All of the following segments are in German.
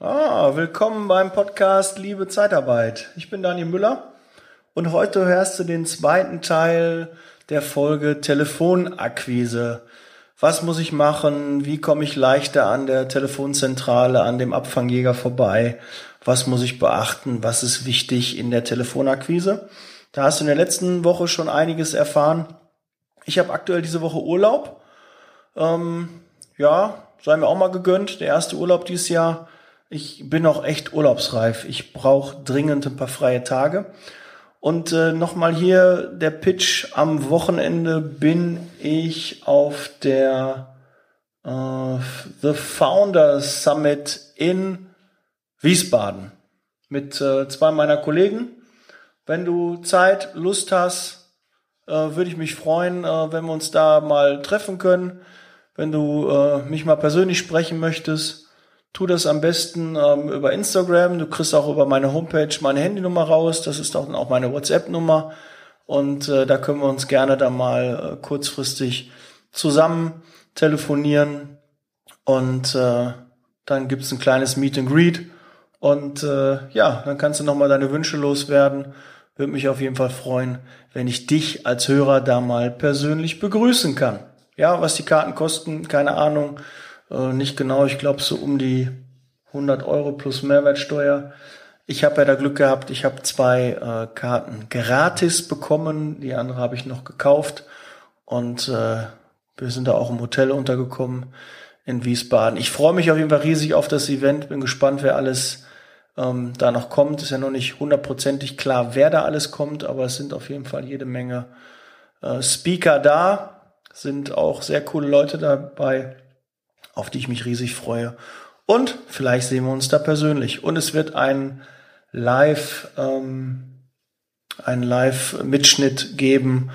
Ah, willkommen beim Podcast Liebe Zeitarbeit. Ich bin Daniel Müller und heute hörst du den zweiten Teil der Folge Telefonakquise. Was muss ich machen? Wie komme ich leichter an der Telefonzentrale, an dem Abfangjäger vorbei? Was muss ich beachten? Was ist wichtig in der Telefonakquise? Da hast du in der letzten Woche schon einiges erfahren. Ich habe aktuell diese Woche Urlaub. Ähm, ja, sei mir auch mal gegönnt. Der erste Urlaub dieses Jahr. Ich bin auch echt urlaubsreif. Ich brauche dringend ein paar freie Tage. Und äh, nochmal hier der Pitch. Am Wochenende bin ich auf der äh, The Founder Summit in Wiesbaden mit äh, zwei meiner Kollegen. Wenn du Zeit, Lust hast, äh, würde ich mich freuen, äh, wenn wir uns da mal treffen können. Wenn du äh, mich mal persönlich sprechen möchtest, Tu das am besten ähm, über Instagram. Du kriegst auch über meine Homepage meine Handynummer raus. Das ist auch, auch meine WhatsApp-Nummer. Und äh, da können wir uns gerne dann mal äh, kurzfristig zusammen telefonieren. Und äh, dann gibt's ein kleines Meet and Greet. Und äh, ja, dann kannst du nochmal deine Wünsche loswerden. Würde mich auf jeden Fall freuen, wenn ich dich als Hörer da mal persönlich begrüßen kann. Ja, was die Karten kosten, keine Ahnung. Äh, nicht genau, ich glaube so um die 100 Euro plus Mehrwertsteuer. Ich habe ja da Glück gehabt, ich habe zwei äh, Karten gratis bekommen, die andere habe ich noch gekauft und äh, wir sind da auch im Hotel untergekommen in Wiesbaden. Ich freue mich auf jeden Fall riesig auf das Event, bin gespannt, wer alles ähm, da noch kommt. Ist ja noch nicht hundertprozentig klar, wer da alles kommt, aber es sind auf jeden Fall jede Menge äh, Speaker da, sind auch sehr coole Leute dabei auf die ich mich riesig freue. Und vielleicht sehen wir uns da persönlich. Und es wird ein Live, ähm, ein Live-Mitschnitt geben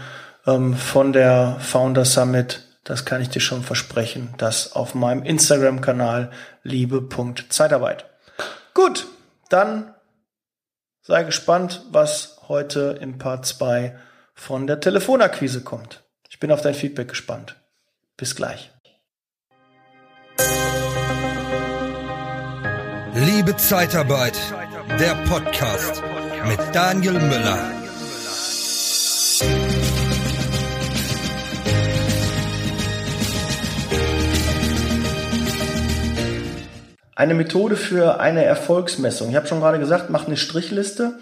ähm, von der Founder Summit. Das kann ich dir schon versprechen. Das auf meinem Instagram-Kanal liebe.zeitarbeit. Gut, dann sei gespannt, was heute im Part 2 von der Telefonakquise kommt. Ich bin auf dein Feedback gespannt. Bis gleich. Liebe Zeitarbeit, der Podcast mit Daniel Müller. Eine Methode für eine Erfolgsmessung. Ich habe schon gerade gesagt, mach eine Strichliste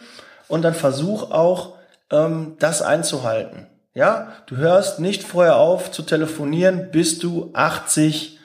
und dann versuch auch, ähm, das einzuhalten. Ja, du hörst nicht vorher auf zu telefonieren, bis du 80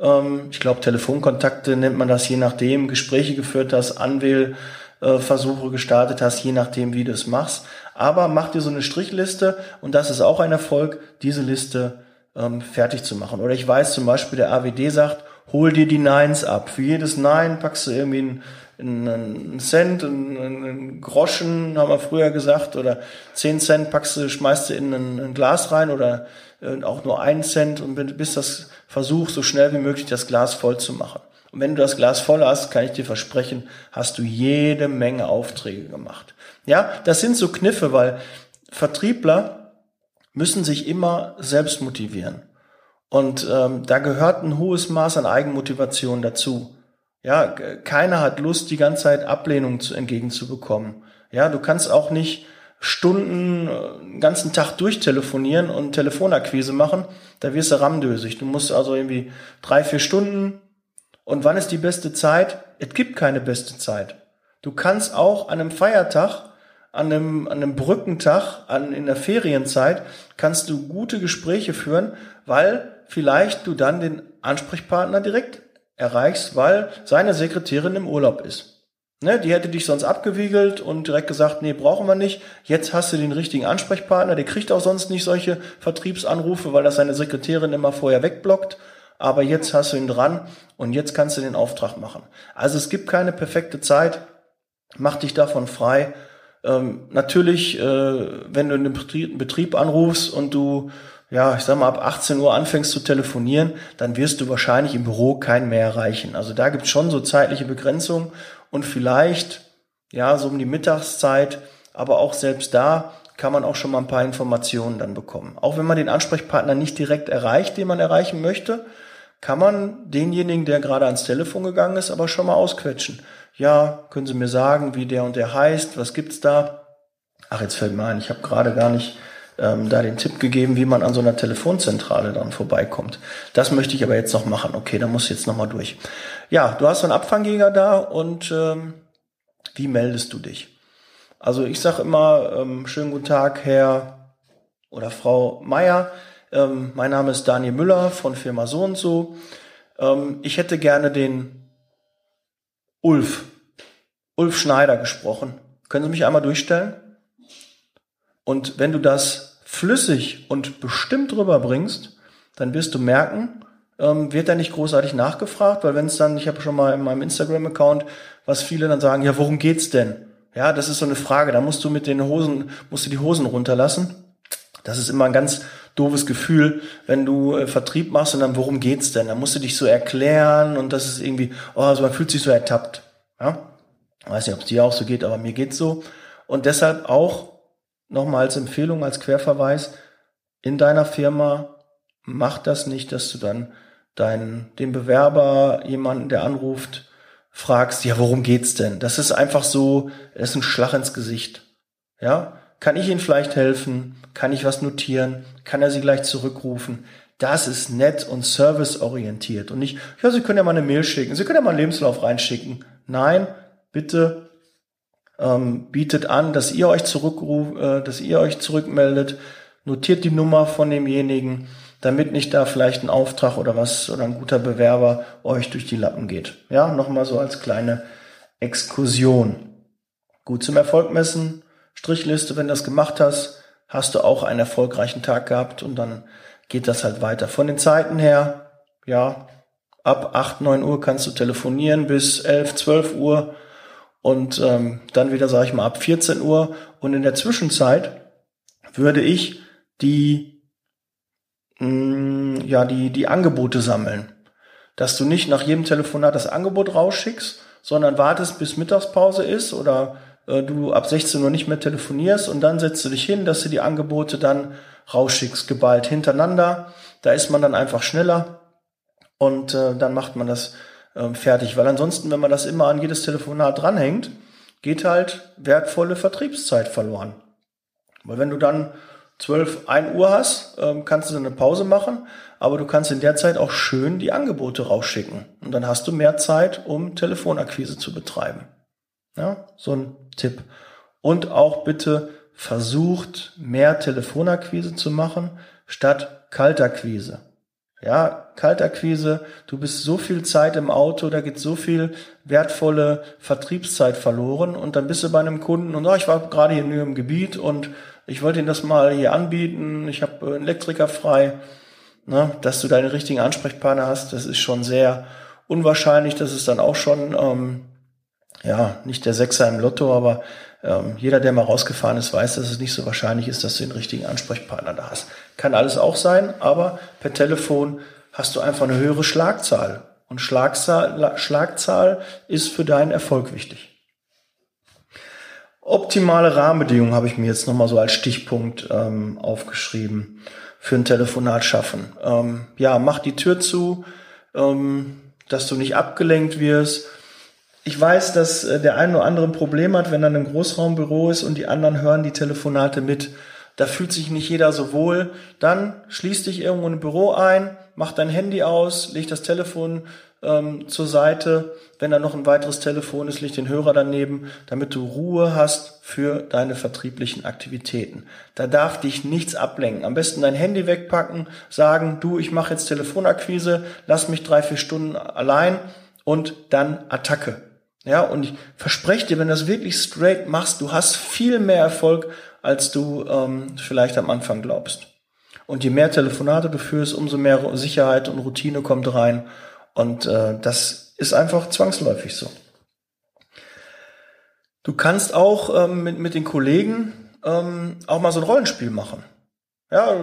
ähm, ich glaube, Telefonkontakte nennt man das je nachdem, Gespräche geführt hast, Anwählversuche äh, gestartet hast, je nachdem, wie du es machst. Aber mach dir so eine Strichliste und das ist auch ein Erfolg, diese Liste ähm, fertig zu machen. Oder ich weiß zum Beispiel, der AWD sagt, hol dir die Nines ab. Für jedes Nein packst du irgendwie einen, einen Cent, einen, einen Groschen, haben wir früher gesagt, oder zehn Cent packst du, schmeißt du in ein, ein Glas rein oder äh, auch nur einen Cent und bis das versuch so schnell wie möglich das Glas voll zu machen. Und wenn du das Glas voll hast, kann ich dir versprechen, hast du jede Menge Aufträge gemacht. Ja, das sind so Kniffe, weil Vertriebler müssen sich immer selbst motivieren. Und ähm, da gehört ein hohes Maß an Eigenmotivation dazu. Ja, keiner hat Lust, die ganze Zeit Ablehnung zu, entgegenzubekommen. Ja, du kannst auch nicht Stunden, den äh, ganzen Tag durchtelefonieren und Telefonakquise machen, da wirst du ramdösig. Du musst also irgendwie drei, vier Stunden. Und wann ist die beste Zeit? Es gibt keine beste Zeit. Du kannst auch an einem Feiertag, an einem, an einem Brückentag, an, in der Ferienzeit, kannst du gute Gespräche führen, weil vielleicht du dann den Ansprechpartner direkt erreichst, weil seine Sekretärin im Urlaub ist. Ne, die hätte dich sonst abgewiegelt und direkt gesagt, nee, brauchen wir nicht. Jetzt hast du den richtigen Ansprechpartner, der kriegt auch sonst nicht solche Vertriebsanrufe, weil das seine Sekretärin immer vorher wegblockt. Aber jetzt hast du ihn dran und jetzt kannst du den Auftrag machen. Also es gibt keine perfekte Zeit. Mach dich davon frei. Ähm, natürlich, äh, wenn du einen Betrieb, einen Betrieb anrufst und du ja, ich sag mal, ab 18 Uhr anfängst zu telefonieren, dann wirst du wahrscheinlich im Büro keinen mehr erreichen. Also da gibt's schon so zeitliche Begrenzungen und vielleicht, ja, so um die Mittagszeit, aber auch selbst da kann man auch schon mal ein paar Informationen dann bekommen. Auch wenn man den Ansprechpartner nicht direkt erreicht, den man erreichen möchte, kann man denjenigen, der gerade ans Telefon gegangen ist, aber schon mal ausquetschen. Ja, können Sie mir sagen, wie der und der heißt? Was gibt's da? Ach, jetzt fällt mir ein, ich habe gerade gar nicht ähm, da den Tipp gegeben, wie man an so einer Telefonzentrale dann vorbeikommt. Das möchte ich aber jetzt noch machen. Okay, da muss ich jetzt noch mal durch. Ja, du hast einen Abfangjäger da und ähm, wie meldest du dich? Also ich sage immer, ähm, schönen guten Tag, Herr oder Frau Meier. Ähm, mein Name ist Daniel Müller von Firma so und so. Ähm, ich hätte gerne den Ulf, Ulf Schneider gesprochen. Können Sie mich einmal durchstellen? Und wenn du das flüssig und bestimmt rüberbringst, dann wirst du merken, ähm, wird da nicht großartig nachgefragt, weil wenn es dann, ich habe schon mal in meinem Instagram-Account, was viele dann sagen, ja, worum geht's denn? Ja, das ist so eine Frage, da musst du mit den Hosen, musst du die Hosen runterlassen. Das ist immer ein ganz doofes Gefühl, wenn du äh, Vertrieb machst und dann, worum geht's denn? Da musst du dich so erklären und das ist irgendwie, oh, also man fühlt sich so ertappt. Ja? Ich weiß nicht, ob es dir auch so geht, aber mir geht's so. Und deshalb auch nochmal als Empfehlung, als Querverweis, in deiner Firma mach das nicht, dass du dann deinen, den Bewerber, jemanden, der anruft, fragst, ja, worum geht's denn? Das ist einfach so, das ist ein Schlag ins Gesicht. Ja? Kann ich Ihnen vielleicht helfen? Kann ich was notieren? Kann er Sie gleich zurückrufen? Das ist nett und serviceorientiert und nicht, ja, Sie können ja mal eine Mail schicken, Sie können ja mal einen Lebenslauf reinschicken. Nein, bitte ähm, bietet an, dass ihr euch zurückruft, äh, dass ihr euch zurückmeldet, notiert die Nummer von demjenigen, damit nicht da vielleicht ein Auftrag oder was oder ein guter Bewerber euch durch die Lappen geht. Ja, nochmal so als kleine Exkursion. Gut zum Erfolg messen, Strichliste, wenn du das gemacht hast, hast du auch einen erfolgreichen Tag gehabt und dann geht das halt weiter. Von den Zeiten her, ja, ab 8, 9 Uhr kannst du telefonieren bis 11, 12 Uhr und ähm, dann wieder, sage ich mal, ab 14 Uhr. Und in der Zwischenzeit würde ich die, mh, mm, ja, die, die Angebote sammeln. Dass du nicht nach jedem Telefonat das Angebot rausschickst, sondern wartest, bis Mittagspause ist oder äh, du ab 16 Uhr nicht mehr telefonierst und dann setzt du dich hin, dass du die Angebote dann rausschickst, geballt hintereinander. Da ist man dann einfach schneller und äh, dann macht man das ähm, fertig. Weil ansonsten, wenn man das immer an jedes Telefonat dranhängt, geht halt wertvolle Vertriebszeit verloren. Weil wenn du dann 12, 1 Uhr hast, ähm, kannst du eine Pause machen, aber du kannst in der Zeit auch schön die Angebote rausschicken. Und dann hast du mehr Zeit, um Telefonakquise zu betreiben. Ja, so ein Tipp. Und auch bitte versucht, mehr Telefonakquise zu machen, statt Kaltakquise. Ja, Kaltakquise, du bist so viel Zeit im Auto, da geht so viel wertvolle Vertriebszeit verloren und dann bist du bei einem Kunden und oh, ich war gerade hier in im Gebiet und ich wollte Ihnen das mal hier anbieten, ich habe einen Elektriker frei, ne, dass du deine richtigen Ansprechpartner hast, das ist schon sehr unwahrscheinlich, das ist dann auch schon, ähm, ja, nicht der Sechser im Lotto, aber ähm, jeder, der mal rausgefahren ist, weiß, dass es nicht so wahrscheinlich ist, dass du den richtigen Ansprechpartner da hast. Kann alles auch sein, aber per Telefon hast du einfach eine höhere Schlagzahl. Und Schlagzahl, Schlagzahl ist für deinen Erfolg wichtig. Optimale Rahmenbedingungen habe ich mir jetzt nochmal so als Stichpunkt ähm, aufgeschrieben für ein Telefonat schaffen. Ähm, ja, mach die Tür zu, ähm, dass du nicht abgelenkt wirst, ich weiß, dass äh, der eine oder andere ein Problem hat, wenn er in einem Großraumbüro ist und die anderen hören die Telefonate mit. Da fühlt sich nicht jeder so wohl. Dann schließ dich irgendwo in ein Büro ein, mach dein Handy aus, leg das Telefon ähm, zur Seite. Wenn da noch ein weiteres Telefon ist, leg den Hörer daneben, damit du Ruhe hast für deine vertrieblichen Aktivitäten. Da darf dich nichts ablenken. Am besten dein Handy wegpacken, sagen, du, ich mache jetzt Telefonakquise, lass mich drei, vier Stunden allein und dann Attacke. Ja, und ich verspreche dir, wenn du das wirklich straight machst, du hast viel mehr Erfolg, als du ähm, vielleicht am Anfang glaubst. Und je mehr Telefonate du führst, umso mehr Sicherheit und Routine kommt rein. Und äh, das ist einfach zwangsläufig so. Du kannst auch ähm, mit, mit den Kollegen ähm, auch mal so ein Rollenspiel machen. Ja,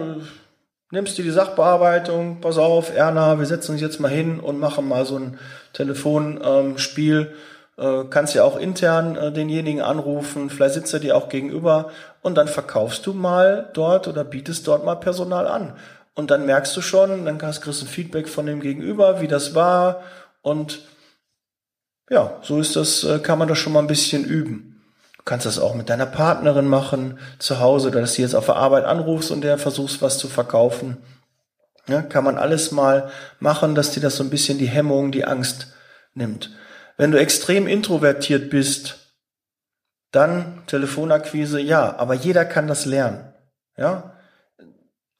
nimmst dir die Sachbearbeitung, pass auf, Erna, wir setzen uns jetzt mal hin und machen mal so ein Telefonspiel. Ähm, äh, kannst ja auch intern äh, denjenigen anrufen, vielleicht sitzt er dir auch gegenüber und dann verkaufst du mal dort oder bietest dort mal Personal an. und dann merkst du schon, dann kriegst du ein Feedback von dem Gegenüber, wie das war und ja, so ist das, äh, kann man das schon mal ein bisschen üben. Du kannst das auch mit deiner Partnerin machen, zu Hause, oder dass du jetzt auf der Arbeit anrufst und der versuchst, was zu verkaufen. Ja, kann man alles mal machen, dass dir das so ein bisschen die Hemmung, die Angst nimmt. Wenn du extrem introvertiert bist, dann Telefonakquise, ja, aber jeder kann das lernen. Ja,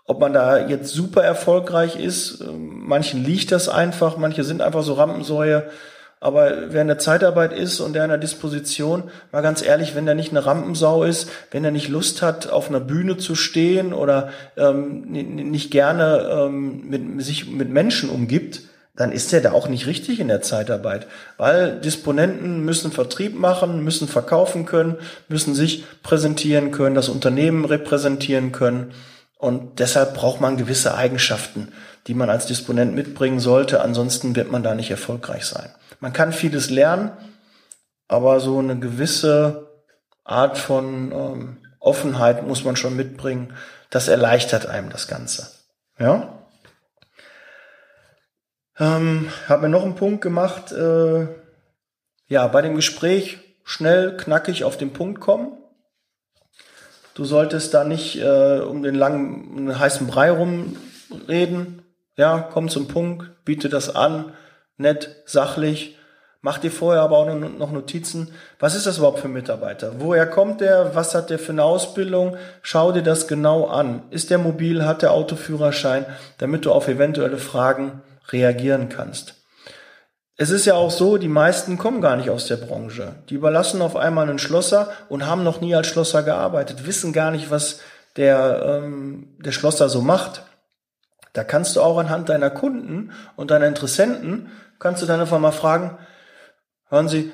ob man da jetzt super erfolgreich ist, manchen liegt das einfach, manche sind einfach so Rampensäue, aber wer in der Zeitarbeit ist und der in der Disposition, mal ganz ehrlich, wenn der nicht eine Rampensau ist, wenn er nicht Lust hat, auf einer Bühne zu stehen oder ähm, nicht gerne ähm, mit, sich mit Menschen umgibt, dann ist er da auch nicht richtig in der Zeitarbeit. Weil Disponenten müssen Vertrieb machen, müssen verkaufen können, müssen sich präsentieren können, das Unternehmen repräsentieren können. Und deshalb braucht man gewisse Eigenschaften, die man als Disponent mitbringen sollte. Ansonsten wird man da nicht erfolgreich sein. Man kann vieles lernen, aber so eine gewisse Art von ähm, Offenheit muss man schon mitbringen. Das erleichtert einem das Ganze. Ja? Ähm, habe mir noch einen Punkt gemacht. Äh, ja, bei dem Gespräch schnell, knackig auf den Punkt kommen. Du solltest da nicht äh, um den langen, um den heißen Brei rumreden. Ja, komm zum Punkt, biete das an, nett, sachlich. Mach dir vorher aber auch noch Notizen. Was ist das überhaupt für ein Mitarbeiter? Woher kommt der? Was hat der für eine Ausbildung? Schau dir das genau an. Ist der mobil? Hat der Autoführerschein? Damit du auf eventuelle Fragen reagieren kannst. Es ist ja auch so, die meisten kommen gar nicht aus der Branche. Die überlassen auf einmal einen Schlosser und haben noch nie als Schlosser gearbeitet, wissen gar nicht, was der, ähm, der Schlosser so macht. Da kannst du auch anhand deiner Kunden und deiner Interessenten, kannst du dann einfach mal fragen, hören Sie,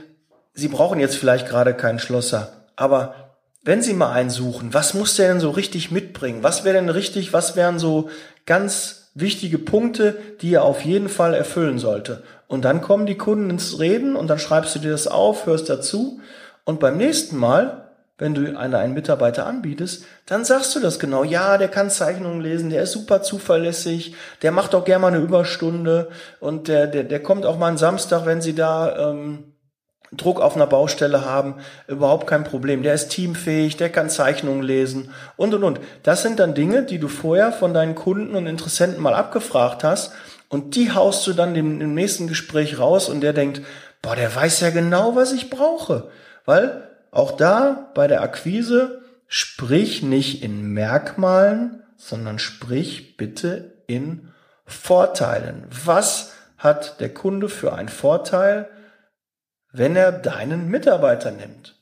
Sie brauchen jetzt vielleicht gerade keinen Schlosser, aber wenn Sie mal einen suchen, was muss der denn so richtig mitbringen? Was wäre denn richtig, was wären so ganz wichtige Punkte, die er auf jeden Fall erfüllen sollte. Und dann kommen die Kunden ins Reden und dann schreibst du dir das auf, hörst dazu und beim nächsten Mal, wenn du einen, einen Mitarbeiter anbietest, dann sagst du das genau. Ja, der kann Zeichnungen lesen, der ist super zuverlässig, der macht auch gerne mal eine Überstunde und der, der, der kommt auch mal einen Samstag, wenn sie da ähm, Druck auf einer Baustelle haben, überhaupt kein Problem. Der ist teamfähig, der kann Zeichnungen lesen und und und. Das sind dann Dinge, die du vorher von deinen Kunden und Interessenten mal abgefragt hast und die haust du dann im, im nächsten Gespräch raus und der denkt, boah, der weiß ja genau, was ich brauche. Weil auch da bei der Akquise sprich nicht in Merkmalen, sondern sprich bitte in Vorteilen. Was hat der Kunde für einen Vorteil? Wenn er deinen Mitarbeiter nimmt.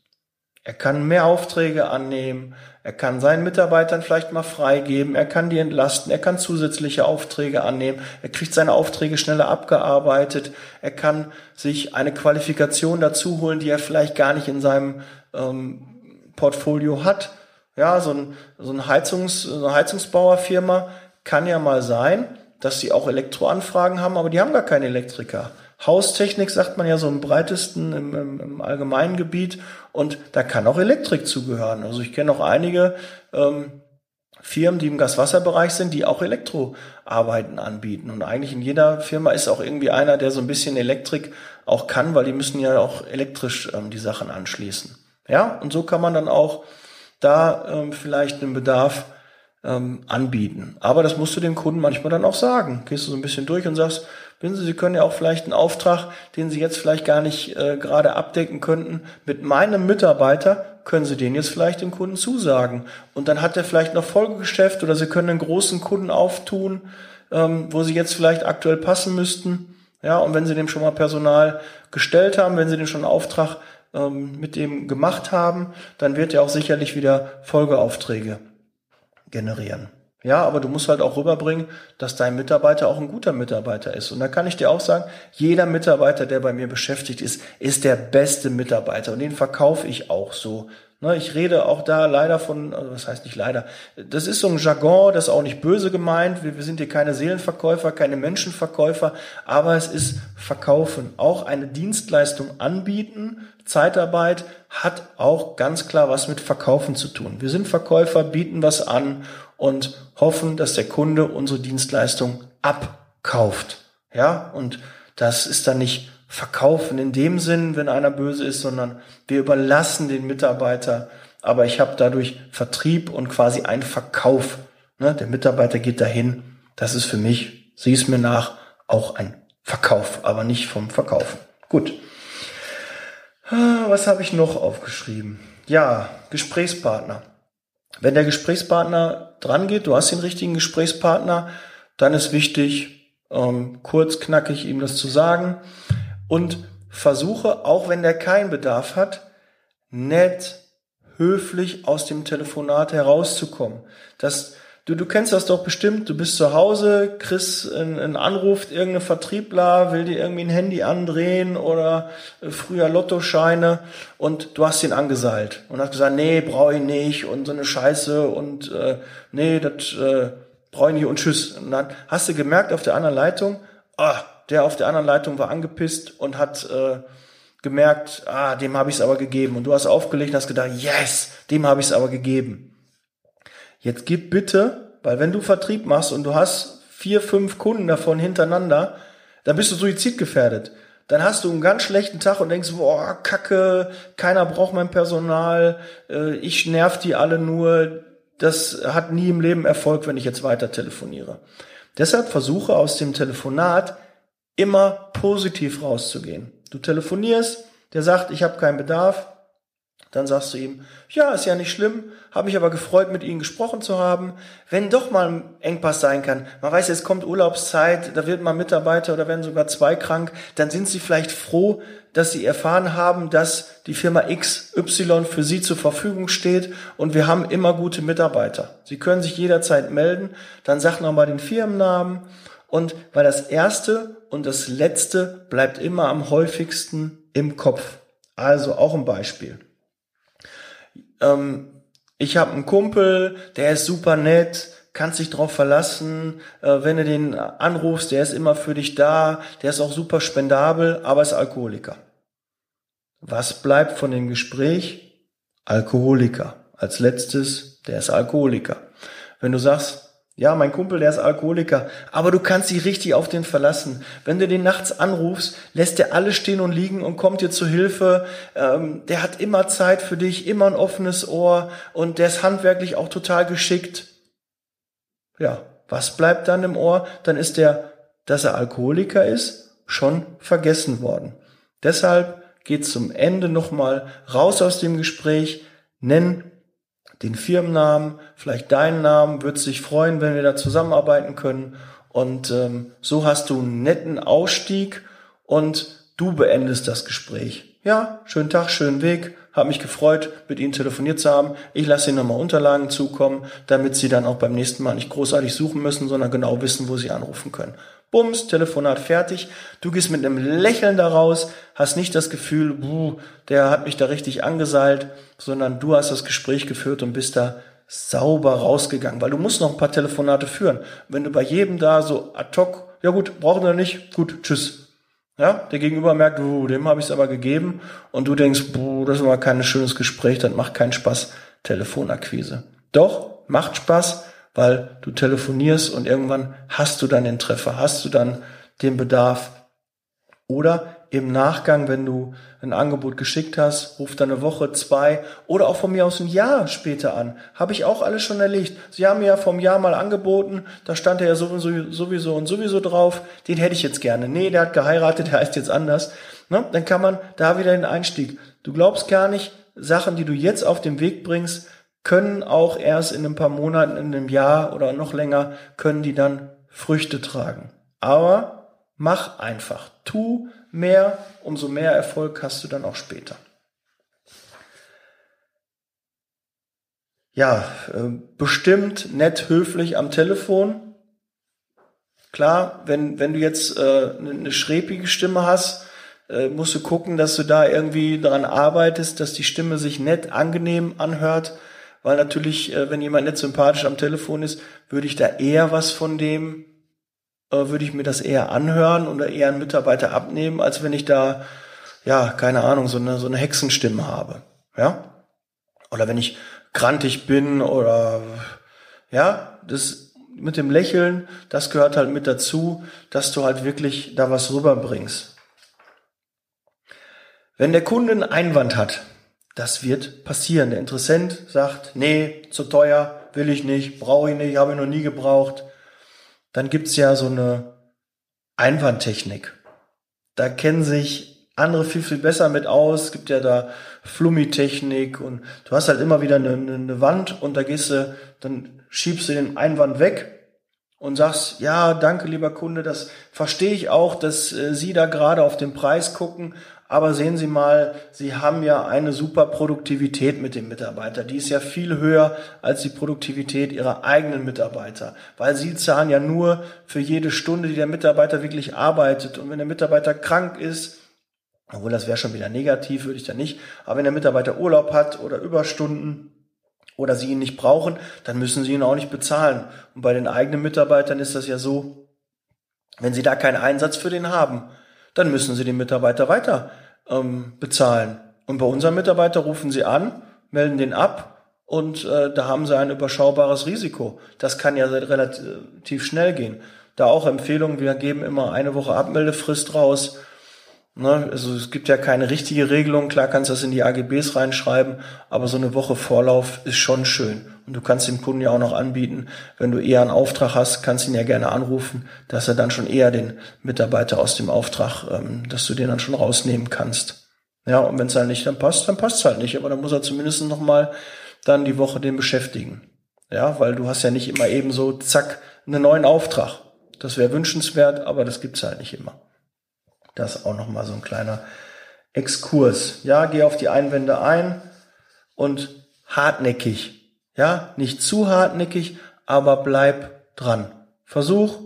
Er kann mehr Aufträge annehmen, er kann seinen Mitarbeitern vielleicht mal freigeben, er kann die entlasten, er kann zusätzliche Aufträge annehmen, er kriegt seine Aufträge schneller abgearbeitet, er kann sich eine Qualifikation dazu holen, die er vielleicht gar nicht in seinem ähm, Portfolio hat. Ja, so, ein, so, ein Heizungs, so eine Heizungsbauerfirma kann ja mal sein, dass sie auch Elektroanfragen haben, aber die haben gar keine Elektriker. Haustechnik sagt man ja so im breitesten, im, im, im allgemeinen Gebiet. Und da kann auch Elektrik zugehören. Also ich kenne auch einige ähm, Firmen, die im Gaswasserbereich sind, die auch Elektroarbeiten anbieten. Und eigentlich in jeder Firma ist auch irgendwie einer, der so ein bisschen Elektrik auch kann, weil die müssen ja auch elektrisch ähm, die Sachen anschließen. Ja, und so kann man dann auch da ähm, vielleicht einen Bedarf ähm, anbieten. Aber das musst du dem Kunden manchmal dann auch sagen. Gehst du so ein bisschen durch und sagst, Wissen Sie, Sie können ja auch vielleicht einen Auftrag, den Sie jetzt vielleicht gar nicht äh, gerade abdecken könnten, mit meinem Mitarbeiter, können Sie den jetzt vielleicht dem Kunden zusagen. Und dann hat er vielleicht noch Folgegeschäft oder Sie können einen großen Kunden auftun, ähm, wo Sie jetzt vielleicht aktuell passen müssten. Ja, und wenn Sie dem schon mal Personal gestellt haben, wenn Sie den schon einen Auftrag ähm, mit dem gemacht haben, dann wird er auch sicherlich wieder Folgeaufträge generieren. Ja, aber du musst halt auch rüberbringen, dass dein Mitarbeiter auch ein guter Mitarbeiter ist. Und da kann ich dir auch sagen, jeder Mitarbeiter, der bei mir beschäftigt ist, ist der beste Mitarbeiter. Und den verkaufe ich auch so Ne, ich rede auch da leider von, also was heißt nicht leider, das ist so ein Jargon, das ist auch nicht böse gemeint. Wir, wir sind hier keine Seelenverkäufer, keine Menschenverkäufer, aber es ist Verkaufen. Auch eine Dienstleistung anbieten, Zeitarbeit hat auch ganz klar was mit Verkaufen zu tun. Wir sind Verkäufer, bieten was an und hoffen, dass der Kunde unsere Dienstleistung abkauft. Ja, und das ist dann nicht verkaufen in dem Sinn, wenn einer böse ist, sondern wir überlassen den Mitarbeiter. Aber ich habe dadurch Vertrieb und quasi einen Verkauf. Ne? Der Mitarbeiter geht dahin. Das ist für mich, sieh es mir nach, auch ein Verkauf, aber nicht vom Verkaufen. Gut. Ah, was habe ich noch aufgeschrieben? Ja, Gesprächspartner. Wenn der Gesprächspartner dran geht, du hast den richtigen Gesprächspartner, dann ist wichtig, ähm, kurz knackig ihm das zu sagen und versuche, auch wenn der keinen Bedarf hat, nett, höflich aus dem Telefonat herauszukommen. Das, du, du kennst das doch bestimmt, du bist zu Hause, kriegst einen, einen Anruf, irgendein Vertriebler will dir irgendwie ein Handy andrehen oder äh, früher Lottoscheine und du hast ihn angeseilt und hast gesagt, nee, brauche ich nicht und so eine Scheiße und äh, nee, das äh, brauche ich nicht und tschüss. Und dann hast du gemerkt auf der anderen Leitung, ah, der auf der anderen Leitung war angepisst und hat äh, gemerkt, ah, dem habe ich es aber gegeben. Und du hast aufgelegt und hast gedacht, yes, dem habe ich es aber gegeben. Jetzt gib bitte, weil wenn du Vertrieb machst und du hast vier, fünf Kunden davon hintereinander, dann bist du suizidgefährdet. Dann hast du einen ganz schlechten Tag und denkst, boah, Kacke, keiner braucht mein Personal, äh, ich nerv die alle nur, das hat nie im Leben Erfolg, wenn ich jetzt weiter telefoniere. Deshalb versuche aus dem Telefonat immer positiv rauszugehen. Du telefonierst, der sagt, ich habe keinen Bedarf, dann sagst du ihm, ja, ist ja nicht schlimm, habe mich aber gefreut, mit Ihnen gesprochen zu haben. Wenn doch mal ein Engpass sein kann, man weiß, jetzt kommt Urlaubszeit, da wird mal Mitarbeiter oder werden sogar zwei krank, dann sind Sie vielleicht froh, dass Sie erfahren haben, dass die Firma XY für Sie zur Verfügung steht und wir haben immer gute Mitarbeiter. Sie können sich jederzeit melden, dann sag nochmal den Firmennamen und weil das erste und das letzte bleibt immer am häufigsten im Kopf. Also auch ein Beispiel. Ähm, ich habe einen Kumpel, der ist super nett, kannst dich drauf verlassen, äh, wenn du den anrufst, der ist immer für dich da, der ist auch super spendabel, aber ist Alkoholiker. Was bleibt von dem Gespräch? Alkoholiker. Als letztes, der ist Alkoholiker. Wenn du sagst, ja, mein Kumpel, der ist Alkoholiker, aber du kannst dich richtig auf den verlassen. Wenn du den nachts anrufst, lässt er alles stehen und liegen und kommt dir zu Hilfe. Ähm, der hat immer Zeit für dich, immer ein offenes Ohr und der ist handwerklich auch total geschickt. Ja, was bleibt dann im Ohr? Dann ist der, dass er Alkoholiker ist, schon vergessen worden. Deshalb geht zum Ende nochmal raus aus dem Gespräch, nenn den Firmennamen, vielleicht deinen Namen, würde sich freuen, wenn wir da zusammenarbeiten können. Und ähm, so hast du einen netten Ausstieg und du beendest das Gespräch. Ja, schönen Tag, schönen Weg. Hab mich gefreut, mit Ihnen telefoniert zu haben. Ich lasse Ihnen nochmal Unterlagen zukommen, damit Sie dann auch beim nächsten Mal nicht großartig suchen müssen, sondern genau wissen, wo Sie anrufen können. Bums, Telefonat fertig. Du gehst mit einem Lächeln daraus, hast nicht das Gefühl, buh, der hat mich da richtig angeseilt, sondern du hast das Gespräch geführt und bist da sauber rausgegangen, weil du musst noch ein paar Telefonate führen. Wenn du bei jedem da so ad hoc, ja gut, brauchen wir nicht, gut, tschüss. Ja, der Gegenüber merkt, uh, dem habe ich es aber gegeben und du denkst, buh, das war kein schönes Gespräch, das macht keinen Spaß, Telefonakquise. Doch, macht Spaß, weil du telefonierst und irgendwann hast du dann den Treffer, hast du dann den Bedarf. Oder im Nachgang, wenn du ein Angebot geschickt hast, ruft dann eine Woche, zwei oder auch von mir aus ein Jahr später an. Habe ich auch alles schon erledigt. Sie haben mir ja vom Jahr mal angeboten, da stand er ja sowieso, sowieso und sowieso drauf, den hätte ich jetzt gerne. Nee, der hat geheiratet, der heißt jetzt anders. Ne? Dann kann man da wieder den Einstieg. Du glaubst gar nicht, Sachen, die du jetzt auf den Weg bringst, können auch erst in ein paar Monaten, in einem Jahr oder noch länger, können die dann Früchte tragen. Aber mach einfach. Tu mehr, umso mehr Erfolg hast du dann auch später. Ja, äh, bestimmt nett höflich am Telefon. Klar, wenn, wenn du jetzt äh, eine schräpige Stimme hast, äh, musst du gucken, dass du da irgendwie daran arbeitest, dass die Stimme sich nett, angenehm anhört. Weil natürlich, äh, wenn jemand nicht sympathisch am Telefon ist, würde ich da eher was von dem, äh, würde ich mir das eher anhören oder eher einen Mitarbeiter abnehmen, als wenn ich da, ja, keine Ahnung, so eine, so eine Hexenstimme habe. Ja? Oder wenn ich krantig bin oder, ja, das, mit dem Lächeln, das gehört halt mit dazu, dass du halt wirklich da was rüberbringst. Wenn der Kunde einen Einwand hat, das wird passieren. Der Interessent sagt, nee, zu teuer, will ich nicht, brauche ich nicht, habe ich noch nie gebraucht. Dann gibt's ja so eine Einwandtechnik. Da kennen sich andere viel, viel besser mit aus. Es gibt ja da Flummi-Technik und du hast halt immer wieder eine, eine Wand und da gehst du, dann schiebst du den Einwand weg und sagst, ja, danke lieber Kunde, das verstehe ich auch, dass äh, Sie da gerade auf den Preis gucken, aber sehen Sie mal, Sie haben ja eine super Produktivität mit dem Mitarbeiter. Die ist ja viel höher als die Produktivität Ihrer eigenen Mitarbeiter, weil Sie zahlen ja nur für jede Stunde, die der Mitarbeiter wirklich arbeitet. Und wenn der Mitarbeiter krank ist, obwohl das wäre schon wieder negativ, würde ich da nicht, aber wenn der Mitarbeiter Urlaub hat oder Überstunden, oder sie ihn nicht brauchen, dann müssen sie ihn auch nicht bezahlen. Und bei den eigenen Mitarbeitern ist das ja so, wenn sie da keinen Einsatz für den haben, dann müssen sie den Mitarbeiter weiter ähm, bezahlen. Und bei unseren Mitarbeiter rufen sie an, melden den ab und äh, da haben sie ein überschaubares Risiko. Das kann ja relativ schnell gehen. Da auch Empfehlungen, wir geben immer eine Woche Abmeldefrist raus Ne? Also es gibt ja keine richtige Regelung, klar kannst du das in die AGBs reinschreiben, aber so eine Woche Vorlauf ist schon schön. Und du kannst dem Kunden ja auch noch anbieten, wenn du eher einen Auftrag hast, kannst ihn ja gerne anrufen, dass er dann schon eher den Mitarbeiter aus dem Auftrag, ähm, dass du den dann schon rausnehmen kannst. Ja, und wenn es halt nicht dann passt, dann passt es halt nicht. Aber dann muss er zumindest noch mal dann die Woche den beschäftigen. Ja, weil du hast ja nicht immer eben so, zack, einen neuen Auftrag. Das wäre wünschenswert, aber das gibt's halt nicht immer. Das auch nochmal so ein kleiner Exkurs. Ja, geh auf die Einwände ein und hartnäckig. Ja, nicht zu hartnäckig, aber bleib dran. Versuch,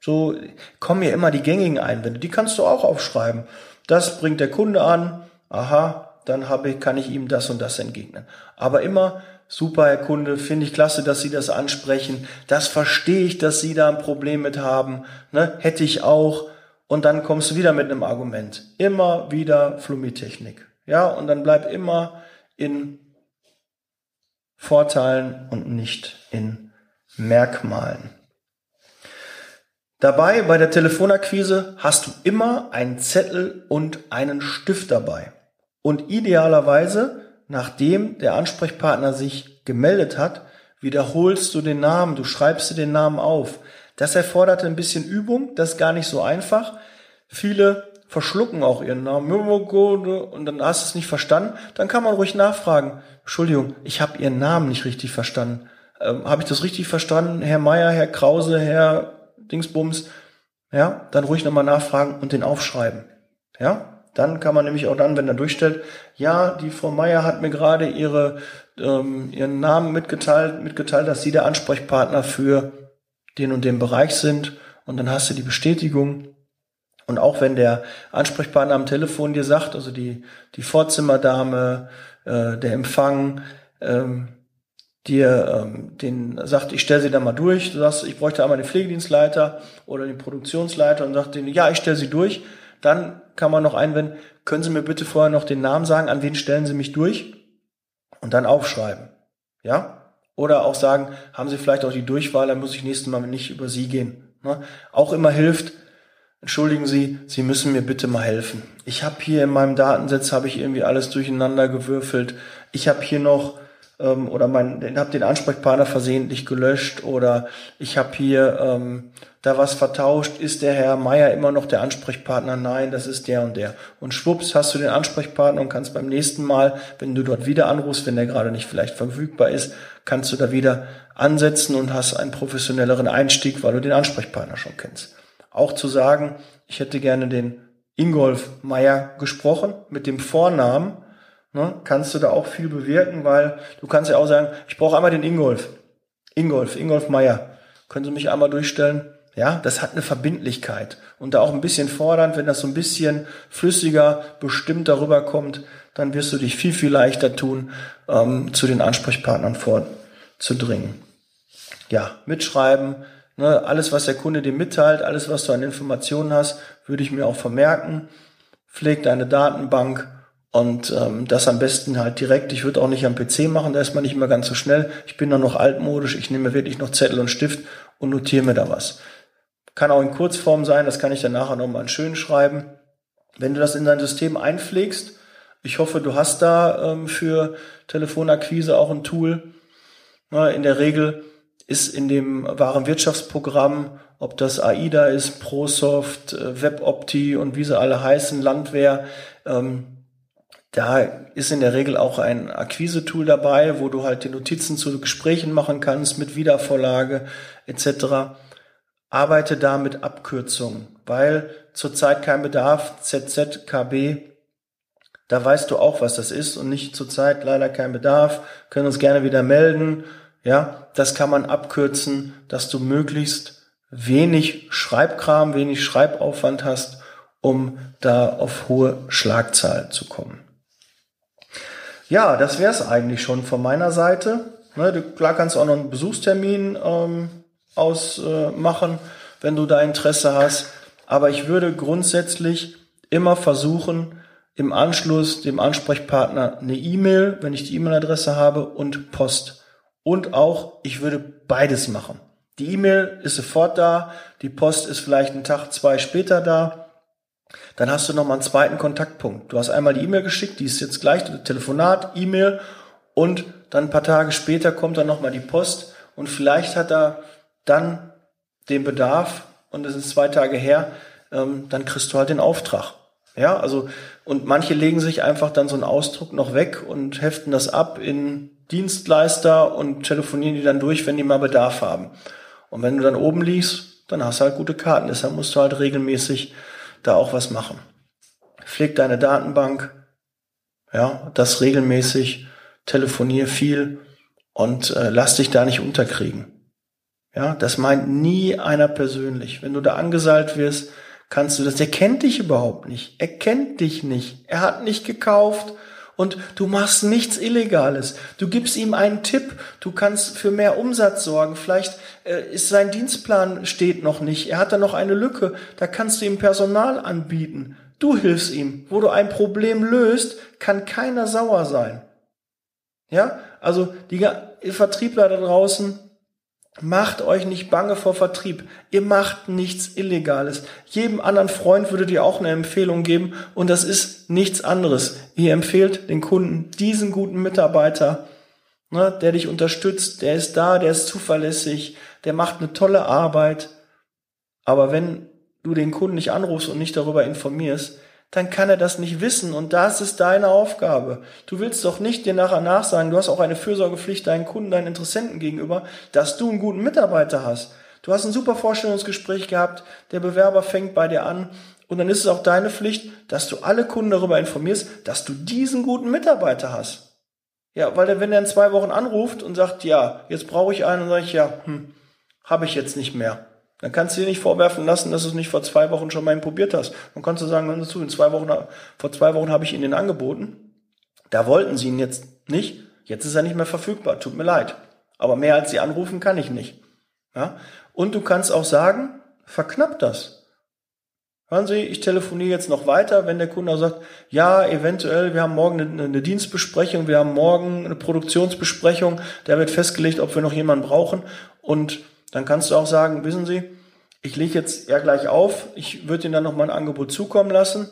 so kommen ja immer die gängigen Einwände. Die kannst du auch aufschreiben. Das bringt der Kunde an. Aha, dann habe kann ich ihm das und das entgegnen. Aber immer super, Herr Kunde, finde ich klasse, dass Sie das ansprechen. Das verstehe ich, dass Sie da ein Problem mit haben. Ne? Hätte ich auch und dann kommst du wieder mit einem Argument. Immer wieder Flummitechnik. Ja, und dann bleib immer in Vorteilen und nicht in Merkmalen. Dabei bei der Telefonakquise hast du immer einen Zettel und einen Stift dabei. Und idealerweise, nachdem der Ansprechpartner sich gemeldet hat, wiederholst du den Namen, du schreibst dir den Namen auf. Das erfordert ein bisschen Übung, das ist gar nicht so einfach. Viele verschlucken auch ihren Namen und dann hast du es nicht verstanden. Dann kann man ruhig nachfragen. Entschuldigung, ich habe Ihren Namen nicht richtig verstanden. Ähm, habe ich das richtig verstanden? Herr Meier, Herr Krause, Herr Dingsbums. Ja, dann ruhig nochmal nachfragen und den aufschreiben. Ja, dann kann man nämlich auch dann, wenn er durchstellt, ja, die Frau Meier hat mir gerade ihre, ähm, ihren Namen mitgeteilt, mitgeteilt, dass Sie der Ansprechpartner für den und den Bereich sind und dann hast du die Bestätigung. Und auch wenn der Ansprechpartner am Telefon dir sagt, also die, die Vorzimmerdame, äh, der Empfang, ähm, dir ähm, den sagt, ich stelle sie da mal durch, du sagst, ich bräuchte einmal den Pflegedienstleiter oder den Produktionsleiter und sagt denen, ja, ich stelle sie durch, dann kann man noch einwenden, können Sie mir bitte vorher noch den Namen sagen, an wen stellen Sie mich durch? Und dann aufschreiben. Ja? Oder auch sagen, haben Sie vielleicht auch die Durchwahl, dann muss ich nächstes Mal nicht über Sie gehen. Ne? Auch immer hilft, entschuldigen Sie, Sie müssen mir bitte mal helfen. Ich habe hier in meinem Datensatz, habe ich irgendwie alles durcheinander gewürfelt. Ich habe hier noch ähm, oder mein, habe den Ansprechpartner versehentlich gelöscht oder ich habe hier ähm, da was vertauscht. Ist der Herr Meier immer noch der Ansprechpartner? Nein, das ist der und der. Und schwupps hast du den Ansprechpartner und kannst beim nächsten Mal, wenn du dort wieder anrufst, wenn der gerade nicht vielleicht verfügbar ist, kannst du da wieder ansetzen und hast einen professionelleren Einstieg, weil du den Ansprechpartner schon kennst. Auch zu sagen, ich hätte gerne den Ingolf Meier gesprochen mit dem Vornamen, ne, kannst du da auch viel bewirken, weil du kannst ja auch sagen, ich brauche einmal den Ingolf. Ingolf, Ingolf Meier. Können Sie mich einmal durchstellen? Ja, das hat eine Verbindlichkeit und da auch ein bisschen fordernd, wenn das so ein bisschen flüssiger, bestimmt darüber kommt, dann wirst du dich viel, viel leichter tun, ähm, zu den Ansprechpartnern vorzudringen. Ja, mitschreiben, ne, alles, was der Kunde dir mitteilt, alles, was du an Informationen hast, würde ich mir auch vermerken. Pfleg deine Datenbank und ähm, das am besten halt direkt. Ich würde auch nicht am PC machen, da ist man nicht immer ganz so schnell. Ich bin da noch altmodisch, ich nehme wirklich noch Zettel und Stift und notiere mir da was. Kann auch in Kurzform sein, das kann ich dann nachher nochmal schön schreiben. Wenn du das in dein System einpflegst, ich hoffe, du hast da ähm, für Telefonakquise auch ein Tool. Na, in der Regel ist in dem Warenwirtschaftsprogramm, ob das AIDA ist, ProSoft, äh, WebOpti und wie sie alle heißen, Landwehr, ähm, da ist in der Regel auch ein Akquise-Tool dabei, wo du halt die Notizen zu Gesprächen machen kannst mit Wiedervorlage etc arbeite da mit Abkürzungen, weil zurzeit kein Bedarf, ZZKB, da weißt du auch, was das ist und nicht zurzeit leider kein Bedarf, können uns gerne wieder melden. Ja, das kann man abkürzen, dass du möglichst wenig Schreibkram, wenig Schreibaufwand hast, um da auf hohe Schlagzahl zu kommen. Ja, das wäre es eigentlich schon von meiner Seite. Ne, du, klar kannst du auch noch einen Besuchstermin ähm, ausmachen, wenn du da Interesse hast. Aber ich würde grundsätzlich immer versuchen, im Anschluss dem Ansprechpartner eine E-Mail, wenn ich die E-Mail-Adresse habe, und Post. Und auch, ich würde beides machen. Die E-Mail ist sofort da, die Post ist vielleicht einen Tag, zwei später da. Dann hast du nochmal einen zweiten Kontaktpunkt. Du hast einmal die E-Mail geschickt, die ist jetzt gleich, Telefonat, E-Mail und dann ein paar Tage später kommt dann nochmal die Post und vielleicht hat da dann den Bedarf und es ist zwei Tage her, ähm, dann kriegst du halt den Auftrag. Ja, also, und manche legen sich einfach dann so einen Ausdruck noch weg und heften das ab in Dienstleister und telefonieren die dann durch, wenn die mal Bedarf haben. Und wenn du dann oben liegst, dann hast du halt gute Karten. Deshalb musst du halt regelmäßig da auch was machen. Pfleg deine Datenbank, ja, das regelmäßig, telefonier viel und äh, lass dich da nicht unterkriegen. Ja, das meint nie einer persönlich. Wenn du da angeseilt wirst, kannst du das. Der kennt dich überhaupt nicht. Er kennt dich nicht. Er hat nicht gekauft und du machst nichts Illegales. Du gibst ihm einen Tipp. Du kannst für mehr Umsatz sorgen. Vielleicht äh, ist sein Dienstplan steht noch nicht. Er hat da noch eine Lücke. Da kannst du ihm Personal anbieten. Du hilfst ihm. Wo du ein Problem löst, kann keiner sauer sein. Ja, also die Vertriebler da draußen, Macht euch nicht bange vor Vertrieb. Ihr macht nichts Illegales. Jedem anderen Freund würdet ihr auch eine Empfehlung geben und das ist nichts anderes. Ihr empfehlt den Kunden diesen guten Mitarbeiter, ne, der dich unterstützt, der ist da, der ist zuverlässig, der macht eine tolle Arbeit. Aber wenn du den Kunden nicht anrufst und nicht darüber informierst, dann kann er das nicht wissen und das ist deine Aufgabe. Du willst doch nicht dir nachher nachsagen, du hast auch eine Fürsorgepflicht deinen Kunden, deinen Interessenten gegenüber, dass du einen guten Mitarbeiter hast. Du hast ein super Vorstellungsgespräch gehabt, der Bewerber fängt bei dir an und dann ist es auch deine Pflicht, dass du alle Kunden darüber informierst, dass du diesen guten Mitarbeiter hast. Ja, weil wenn er in zwei Wochen anruft und sagt, ja, jetzt brauche ich einen, dann sage ich, ja, hm, habe ich jetzt nicht mehr. Dann kannst du dir nicht vorwerfen lassen, dass du es nicht vor zwei Wochen schon mal probiert hast. Dann kannst du sagen, hör zu, in zwei Wochen, vor zwei Wochen habe ich ihnen den angeboten. Da wollten sie ihn jetzt nicht. Jetzt ist er nicht mehr verfügbar. Tut mir leid. Aber mehr als sie anrufen kann ich nicht. Ja? Und du kannst auch sagen, verknappt das. Hören Sie, ich telefoniere jetzt noch weiter, wenn der Kunde sagt, ja, eventuell, wir haben morgen eine, eine, Dienstbesprechung, wir haben morgen eine Produktionsbesprechung, da wird festgelegt, ob wir noch jemanden brauchen und dann kannst du auch sagen, wissen Sie, ich lege jetzt ja gleich auf, ich würde Ihnen dann nochmal ein Angebot zukommen lassen.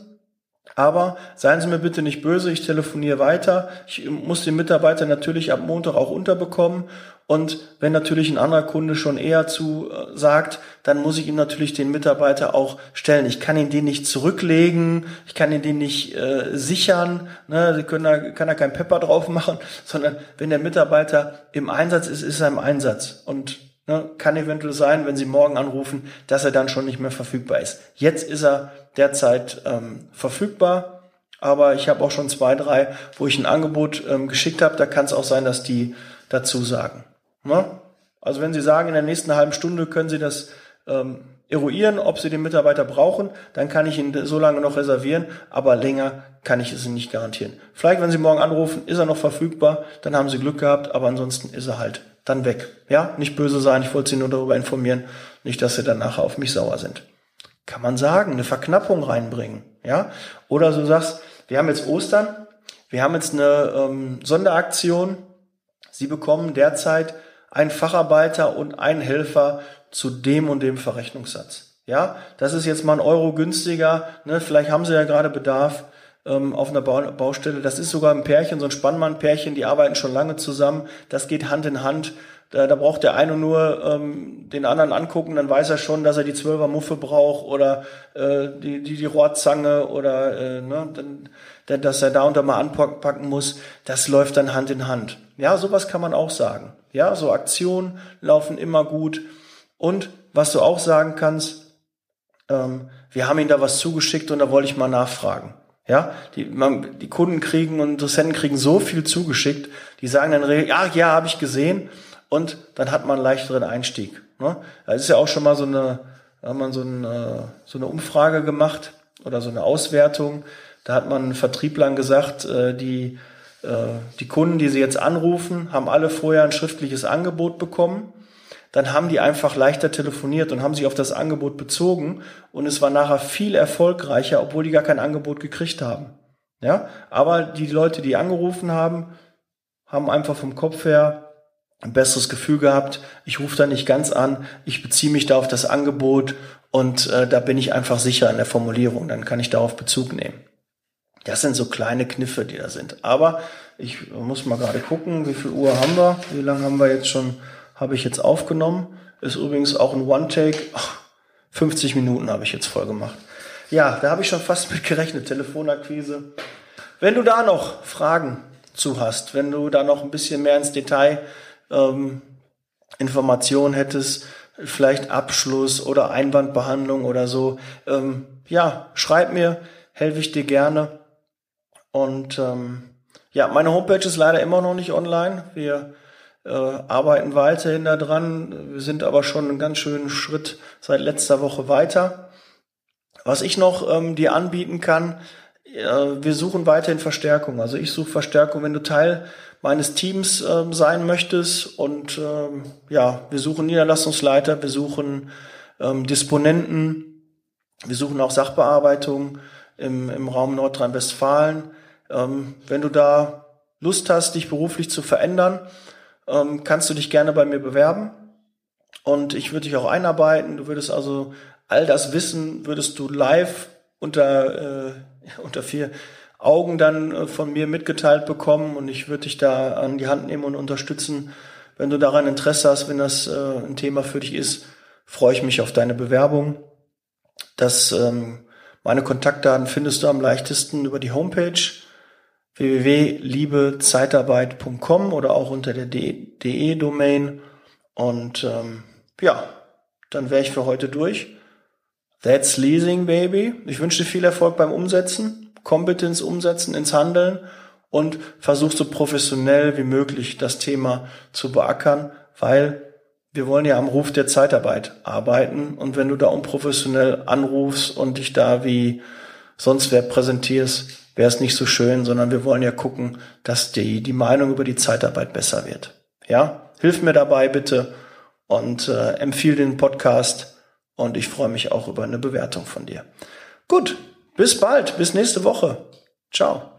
Aber seien Sie mir bitte nicht böse, ich telefoniere weiter. Ich muss den Mitarbeiter natürlich ab Montag auch unterbekommen. Und wenn natürlich ein anderer Kunde schon eher zu äh, sagt, dann muss ich ihm natürlich den Mitarbeiter auch stellen. Ich kann ihn den nicht zurücklegen, ich kann ihn den nicht äh, sichern. Ne? Sie können da, kann da kein Pepper drauf machen, sondern wenn der Mitarbeiter im Einsatz ist, ist er im Einsatz. Und Ne, kann eventuell sein, wenn Sie morgen anrufen, dass er dann schon nicht mehr verfügbar ist. Jetzt ist er derzeit ähm, verfügbar, aber ich habe auch schon zwei, drei, wo ich ein Angebot ähm, geschickt habe. Da kann es auch sein, dass die dazu sagen. Ne? Also wenn Sie sagen, in der nächsten halben Stunde können Sie das ähm, eruieren, ob sie den Mitarbeiter brauchen, dann kann ich ihn so lange noch reservieren, aber länger kann ich es nicht garantieren. Vielleicht, wenn Sie morgen anrufen, ist er noch verfügbar, dann haben Sie Glück gehabt, aber ansonsten ist er halt dann weg. Ja, nicht böse sein, ich wollte Sie nur darüber informieren, nicht, dass Sie dann nachher auf mich sauer sind. Kann man sagen, eine Verknappung reinbringen, ja? Oder du sagst, wir haben jetzt Ostern, wir haben jetzt eine ähm, Sonderaktion, Sie bekommen derzeit einen Facharbeiter und einen Helfer zu dem und dem Verrechnungssatz. Ja, das ist jetzt mal ein Euro günstiger. Ne? Vielleicht haben Sie ja gerade Bedarf ähm, auf einer Baustelle. Das ist sogar ein Pärchen, so ein Spannmann-Pärchen, die arbeiten schon lange zusammen. Das geht Hand in Hand. Da, da braucht der eine nur ähm, den anderen angucken, dann weiß er schon, dass er die Zwölfer Muffe braucht oder äh, die, die, die Rohrzange oder äh, ne, dann, dass er da und da mal anpacken muss. Das läuft dann Hand in Hand. Ja, sowas kann man auch sagen. Ja, so Aktionen laufen immer gut. Und was du auch sagen kannst, ähm, wir haben ihnen da was zugeschickt und da wollte ich mal nachfragen. Ja, die, man, die Kunden kriegen und Interessenten kriegen so viel zugeschickt, die sagen dann, ja, ja, habe ich gesehen und dann hat man einen leichteren Einstieg. Ne? Da ist ja auch schon mal so eine, hat man so, ein, äh, so eine Umfrage gemacht oder so eine Auswertung. Da hat man Vertrieblern gesagt, äh, die, äh, die Kunden, die sie jetzt anrufen, haben alle vorher ein schriftliches Angebot bekommen dann haben die einfach leichter telefoniert und haben sich auf das Angebot bezogen und es war nachher viel erfolgreicher, obwohl die gar kein Angebot gekriegt haben. Ja, aber die Leute, die angerufen haben, haben einfach vom Kopf her ein besseres Gefühl gehabt. Ich rufe da nicht ganz an, ich beziehe mich da auf das Angebot und äh, da bin ich einfach sicher in der Formulierung. Dann kann ich darauf Bezug nehmen. Das sind so kleine Kniffe, die da sind. Aber ich muss mal gerade gucken, wie viel Uhr haben wir? Wie lange haben wir jetzt schon habe ich jetzt aufgenommen. Ist übrigens auch ein One-Take. 50 Minuten habe ich jetzt voll gemacht. Ja, da habe ich schon fast mit gerechnet. Telefonakquise. Wenn du da noch Fragen zu hast, wenn du da noch ein bisschen mehr ins Detail ähm, Informationen hättest, vielleicht Abschluss oder Einwandbehandlung oder so, ähm, ja, schreib mir, helfe ich dir gerne. Und ähm, ja, meine Homepage ist leider immer noch nicht online. Wir äh, arbeiten weiterhin daran. Wir sind aber schon einen ganz schönen Schritt seit letzter Woche weiter. Was ich noch ähm, dir anbieten kann, äh, wir suchen weiterhin Verstärkung. Also ich suche Verstärkung, wenn du Teil meines Teams äh, sein möchtest. Und ähm, ja, wir suchen Niederlassungsleiter, wir suchen ähm, Disponenten, wir suchen auch Sachbearbeitung im, im Raum Nordrhein-Westfalen. Ähm, wenn du da Lust hast, dich beruflich zu verändern, ähm, kannst du dich gerne bei mir bewerben. Und ich würde dich auch einarbeiten. Du würdest also all das Wissen, würdest du live unter, äh, unter vier Augen dann äh, von mir mitgeteilt bekommen. Und ich würde dich da an die Hand nehmen und unterstützen. Wenn du daran Interesse hast, wenn das äh, ein Thema für dich ist, freue ich mich auf deine Bewerbung. Das, ähm, meine Kontaktdaten findest du am leichtesten über die Homepage www.liebezeitarbeit.com oder auch unter der de-Domain. Und ähm, ja, dann wäre ich für heute durch. That's Leasing, Baby. Ich wünsche dir viel Erfolg beim Umsetzen, Kompetenz umsetzen ins Handeln und versuch so professionell wie möglich das Thema zu beackern, weil wir wollen ja am Ruf der Zeitarbeit arbeiten und wenn du da unprofessionell anrufst und dich da wie sonst wer präsentierst, wäre es nicht so schön, sondern wir wollen ja gucken, dass die, die Meinung über die Zeitarbeit besser wird. Ja, hilf mir dabei bitte und äh, empfiehl den Podcast und ich freue mich auch über eine Bewertung von dir. Gut, bis bald, bis nächste Woche. Ciao.